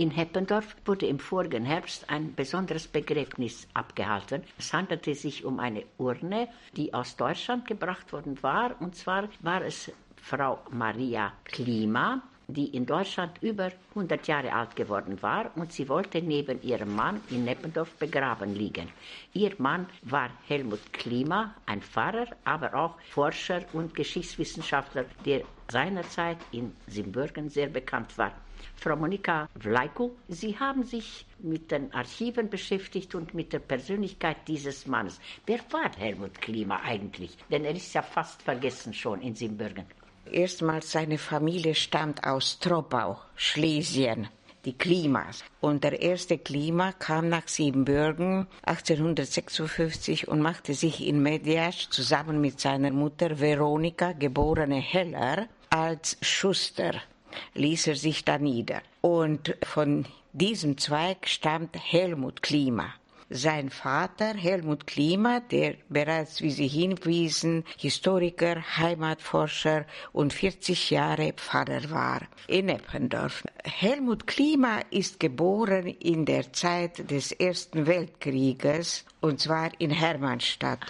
In Heppendorf wurde im vorigen Herbst ein besonderes Begräbnis abgehalten. Es handelte sich um eine Urne, die aus Deutschland gebracht worden war. Und zwar war es Frau Maria Klima, die in Deutschland über 100 Jahre alt geworden war und sie wollte neben ihrem Mann in Neppendorf begraben liegen. Ihr Mann war Helmut Klima, ein Pfarrer, aber auch Forscher und Geschichtswissenschaftler, der seinerzeit in Simbürgen sehr bekannt war. Frau Monika Vlaiko, Sie haben sich mit den Archiven beschäftigt und mit der Persönlichkeit dieses Mannes. Wer war Helmut Klima eigentlich? Denn er ist ja fast vergessen schon in Simbürgen. Erstmals seine Familie stammt aus Troppau, Schlesien die Klimas. Und der erste Klima kam nach Siebenbürgen 1856 und machte sich in Mediasch zusammen mit seiner Mutter Veronika, geborene Heller, als Schuster ließ er sich da nieder. Und von diesem Zweig stammt Helmut Klima. Sein Vater, Helmut Klima, der bereits, wie Sie hinwiesen, Historiker, Heimatforscher und 40 Jahre Pfarrer war in Eppendorf. Helmut Klima ist geboren in der Zeit des Ersten Weltkrieges und zwar in Hermannstadt.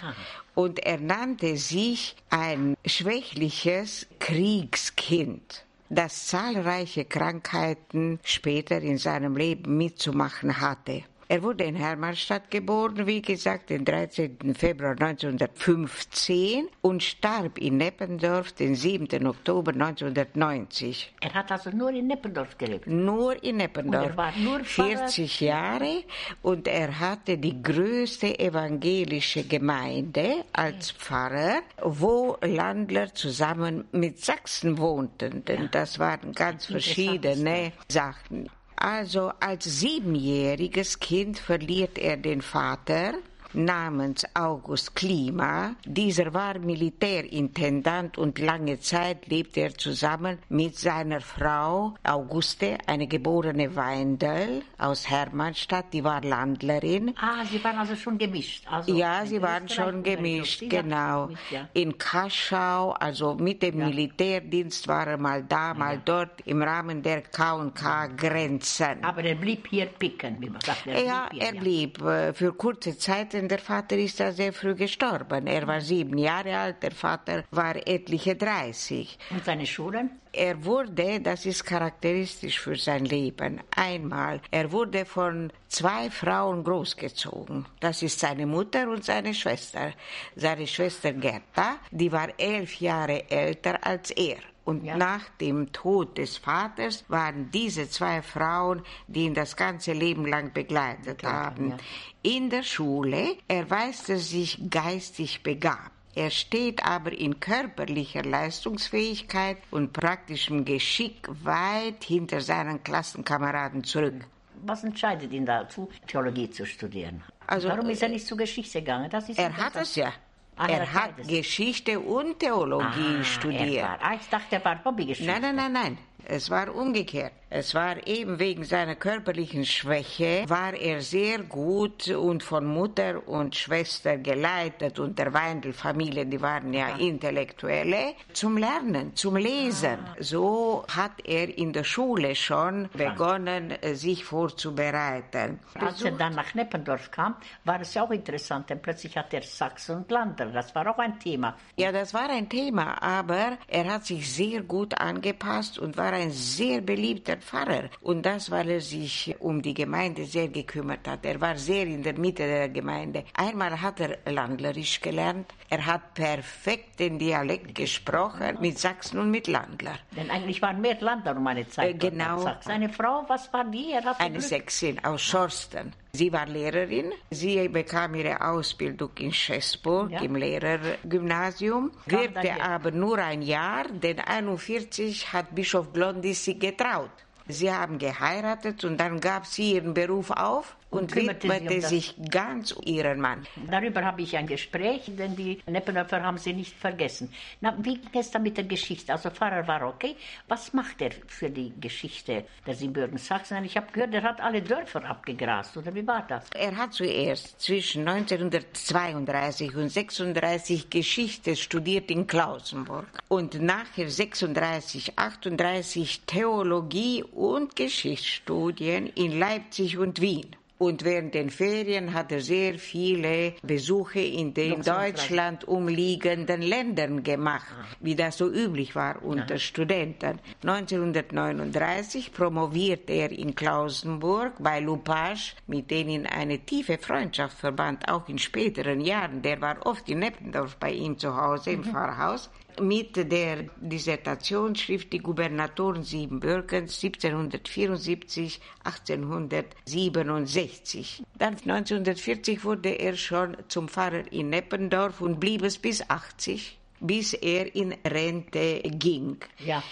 Und er nannte sich ein schwächliches Kriegskind das zahlreiche Krankheiten später in seinem Leben mitzumachen hatte. Er wurde in Hermannstadt geboren, wie gesagt, den 13. Februar 1915 und starb in Neppendorf den 7. Oktober 1990. Er hat also nur in Neppendorf gelebt? Nur in Neppendorf. Und er war nur 40 Jahre und er hatte die größte evangelische Gemeinde als Pfarrer, wo Landler zusammen mit Sachsen wohnten, denn das waren ganz verschiedene Sachen. Also als siebenjähriges Kind verliert er den Vater namens August Klima. Dieser war Militärintendant und lange Zeit lebte er zusammen mit seiner Frau Auguste, eine geborene Weindel aus Hermannstadt, die war Landlerin. Ah, sie waren also schon gemischt. Also ja, sie waren schon gemischt, genau. Mit, ja. In Kaschau, also mit dem ja. Militärdienst war er mal da, mal ja. dort im Rahmen der K&K-Grenzen. Aber er blieb hier picken, wie man sagt. Er ja, blieb hier, er blieb äh, für kurze Zeit denn der Vater ist ja sehr früh gestorben. Er war sieben Jahre alt, der Vater war etliche 30. Und seine Schulen? Er wurde, das ist charakteristisch für sein Leben, einmal, er wurde von zwei Frauen großgezogen. Das ist seine Mutter und seine Schwester. Seine Schwester Gerda, die war elf Jahre älter als er. Und ja. nach dem Tod des Vaters waren diese zwei Frauen, die ihn das ganze Leben lang begleitet haben. Ja. In der Schule erweist er sich geistig begabt. Er steht aber in körperlicher Leistungsfähigkeit und praktischem Geschick weit hinter seinen Klassenkameraden zurück. Was entscheidet ihn dazu, Theologie zu studieren? Also, Warum ist er nicht zur Geschichte gegangen? er hat es ja. Er hat Geschichte und Theologie ah, studiert. War, ah, ich dachte, er war Hobbygeschichte. Nein, nein, nein, nein. Es war umgekehrt. Es war eben wegen seiner körperlichen Schwäche, war er sehr gut und von Mutter und Schwester geleitet und der Weindl-Familie, die waren ja, ja, Intellektuelle, zum Lernen, zum Lesen. Ah. So hat er in der Schule schon begonnen, sich vorzubereiten. Als er dann nach Neppendorf kam, war es ja auch interessant, denn plötzlich hat er Sachsen und Lander. Das war auch ein Thema. Ja, das war ein Thema, aber er hat sich sehr gut angepasst und war ein sehr beliebter Pfarrer. Und das, weil er sich um die Gemeinde sehr gekümmert hat. Er war sehr in der Mitte der Gemeinde. Einmal hat er Landlerisch gelernt. Er hat perfekt den Dialekt gesprochen mit Sachsen und mit Landler. Denn eigentlich waren mehr Landler um eine Zeit. Äh, genau. Seine Frau, was war die? eine Glück. Sächsin aus Schorsten. Sie war Lehrerin. Sie bekam ihre Ausbildung in Schäßburg ja. im Lehrergymnasium, wirkte aber nur ein Jahr, denn 41 hat Bischof Glondis sie getraut. Sie haben geheiratet und dann gab sie ihren Beruf auf und, und widmete um sich ganz ihren Mann. Darüber habe ich ein Gespräch, denn die Neppendorfer haben sie nicht vergessen. Na, wie ging es dann mit der Geschichte? Also Pfarrer war okay. Was macht er für die Geschichte der Siebenbürgen Sachsen? Ich habe gehört, er hat alle Dörfer abgegrast, oder wie war das? Er hat zuerst zwischen 1932 und 36 Geschichte studiert in Klausenburg und nachher 36, 38 Theologie und Geschichtsstudien in Leipzig und Wien. Und während den Ferien hat er sehr viele Besuche in den Deutschland umliegenden Ländern gemacht, wie das so üblich war unter Studenten. 1939 promovierte er in Klausenburg bei Lupage, mit denen eine tiefe Freundschaft verband, auch in späteren Jahren. Der war oft in Neppendorf bei ihm zu Hause im mhm. Pfarrhaus mit der Dissertationsschrift Die Gubernatoren Siebenbürgens 1774, 1867. Dann 1940 wurde er schon zum Pfarrer in Neppendorf und blieb es bis 80, bis er in Rente ging. Ja.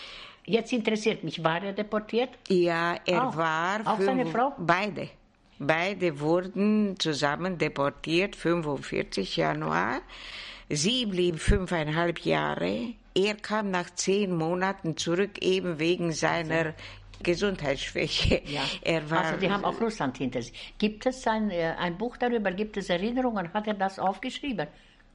Jetzt interessiert mich, war er deportiert? Ja, er auch. war. Auch seine Frau? Beide. Beide wurden zusammen deportiert, 45 Januar. Sie blieb fünfeinhalb Jahre. Er kam nach zehn Monaten zurück, eben wegen seiner Gesundheitsschwäche. Ja. Er war, also die haben auch Russland hinter sich. Gibt es ein, äh, ein Buch darüber, gibt es Erinnerungen? Hat er das aufgeschrieben?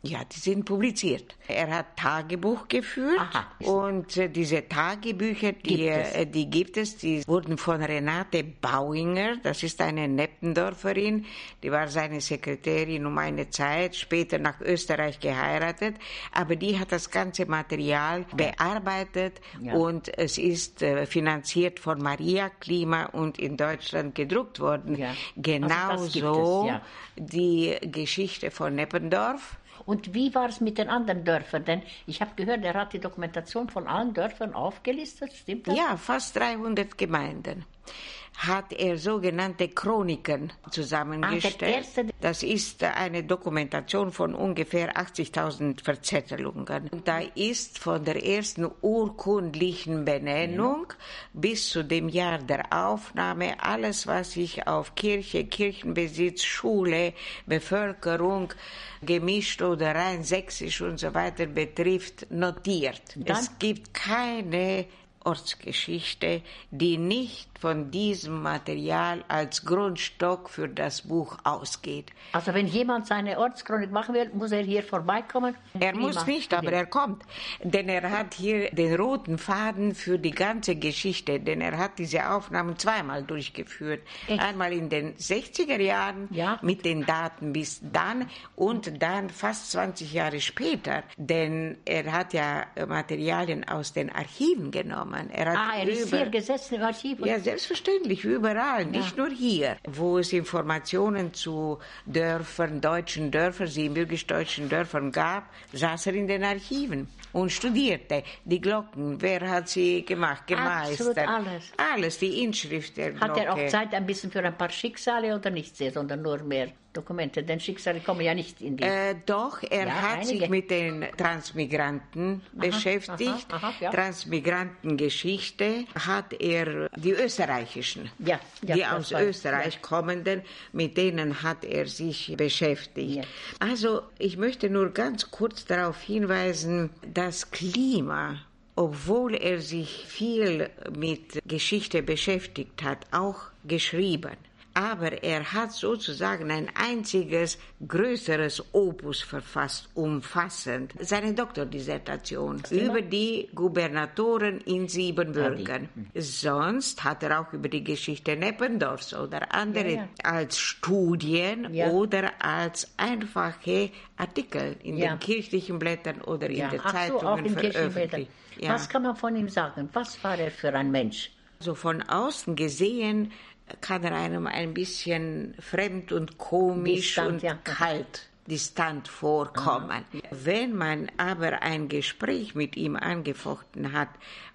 Ja, die sind publiziert. Er hat Tagebuch geführt Aha. und äh, diese Tagebücher, die gibt, äh, die gibt es, die wurden von Renate Bauinger, das ist eine Neppendorferin, die war seine Sekretärin um eine Zeit, später nach Österreich geheiratet, aber die hat das ganze Material bearbeitet ja. und es ist äh, finanziert von Maria Klima und in Deutschland gedruckt worden. Ja. Genauso also ja. die Geschichte von Neppendorf und wie war es mit den anderen Dörfern? Denn ich habe gehört, er hat die Dokumentation von allen Dörfern aufgelistet, stimmt das? Ja, fast 300 Gemeinden hat er sogenannte Chroniken zusammengestellt. Das ist eine Dokumentation von ungefähr 80.000 Verzettelungen. Da ist von der ersten urkundlichen Benennung bis zu dem Jahr der Aufnahme alles, was sich auf Kirche, Kirchenbesitz, Schule, Bevölkerung, gemischt oder rein sächsisch und so weiter betrifft, notiert. Dann? Es gibt keine Ortsgeschichte, die nicht von diesem Material als Grundstock für das Buch ausgeht. Also wenn jemand seine Ortschronik machen will, muss er hier vorbeikommen? Er muss nicht, aber er kommt. Denn er hat hier den roten Faden für die ganze Geschichte, denn er hat diese Aufnahmen zweimal durchgeführt. Echt? Einmal in den 60er Jahren ja. mit den Daten bis dann und dann fast 20 Jahre später, denn er hat ja Materialien aus den Archiven genommen. Er hat ah, er ist hier gesessen im Archiv? Ja, Selbstverständlich, überall, ja. nicht nur hier, wo es Informationen zu Dörfern, deutschen Dörfern, siebenbürgisch-deutschen Dörfern gab, saß er in den Archiven und studierte die Glocken. Wer hat sie gemacht, gemeistert? Absolut alles. Alles, die Inschrift der Glocke. Hat er auch Zeit ein bisschen für ein paar Schicksale oder nicht sehr, sondern nur mehr? Dokumente, denn Schicksale kommen ja nicht in die. Äh, doch, er ja, hat einige. sich mit den Transmigranten aha, beschäftigt. Aha, aha, ja. Transmigrantengeschichte hat er die österreichischen, ja, die aus Österreich kommenden, mit denen hat er sich beschäftigt. Also ich möchte nur ganz kurz darauf hinweisen, das Klima obwohl er sich viel mit Geschichte beschäftigt hat, auch geschrieben aber er hat sozusagen ein einziges größeres Opus verfasst, umfassend, seine Doktordissertation über die Gubernatoren in Siebenbürgen. Sonst hat er auch über die Geschichte Neppendorfs oder andere ja, ja. als Studien ja. oder als einfache Artikel in den kirchlichen Blättern oder in den Zeitungen so, veröffentlicht. Was kann man von ihm sagen? Was war er für ein Mensch? So von außen gesehen kann er einem ein bisschen fremd und komisch distant, und ja. kalt, distant vorkommen. Ja. Wenn man aber ein Gespräch mit ihm angefochten hat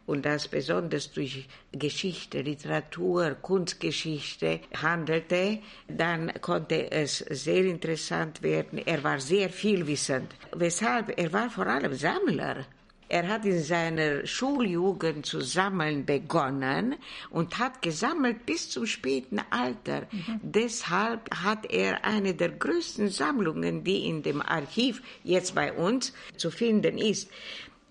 und das besonders durch Geschichte, Literatur, Kunstgeschichte handelte, dann konnte es sehr interessant werden. Er war sehr vielwissend. Weshalb? Er war vor allem Sammler. Er hat in seiner Schuljugend zu sammeln begonnen und hat gesammelt bis zum späten Alter. Mhm. Deshalb hat er eine der größten Sammlungen, die in dem Archiv jetzt bei uns zu finden ist.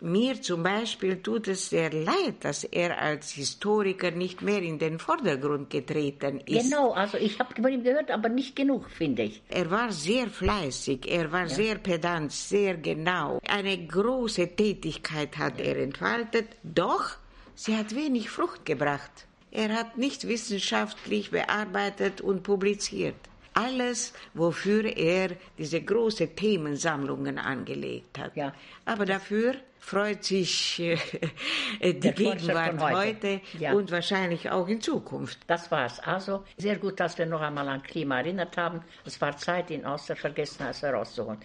Mir zum Beispiel tut es sehr leid, dass er als Historiker nicht mehr in den Vordergrund getreten ist. Genau, also ich habe von ihm gehört, aber nicht genug, finde ich. Er war sehr fleißig, er war ja. sehr pedant, sehr genau. Eine große Tätigkeit hat er entfaltet, doch sie hat wenig Frucht gebracht. Er hat nicht wissenschaftlich bearbeitet und publiziert. Alles, wofür er diese großen Themensammlungen angelegt hat. Ja. Aber dafür freut sich äh, die Der Gegenwart heute, heute. Ja. und wahrscheinlich auch in Zukunft. Das war's. Also sehr gut, dass wir noch einmal an Klima erinnert haben. Es war Zeit, ihn aus der Vergessenheit herauszuholen.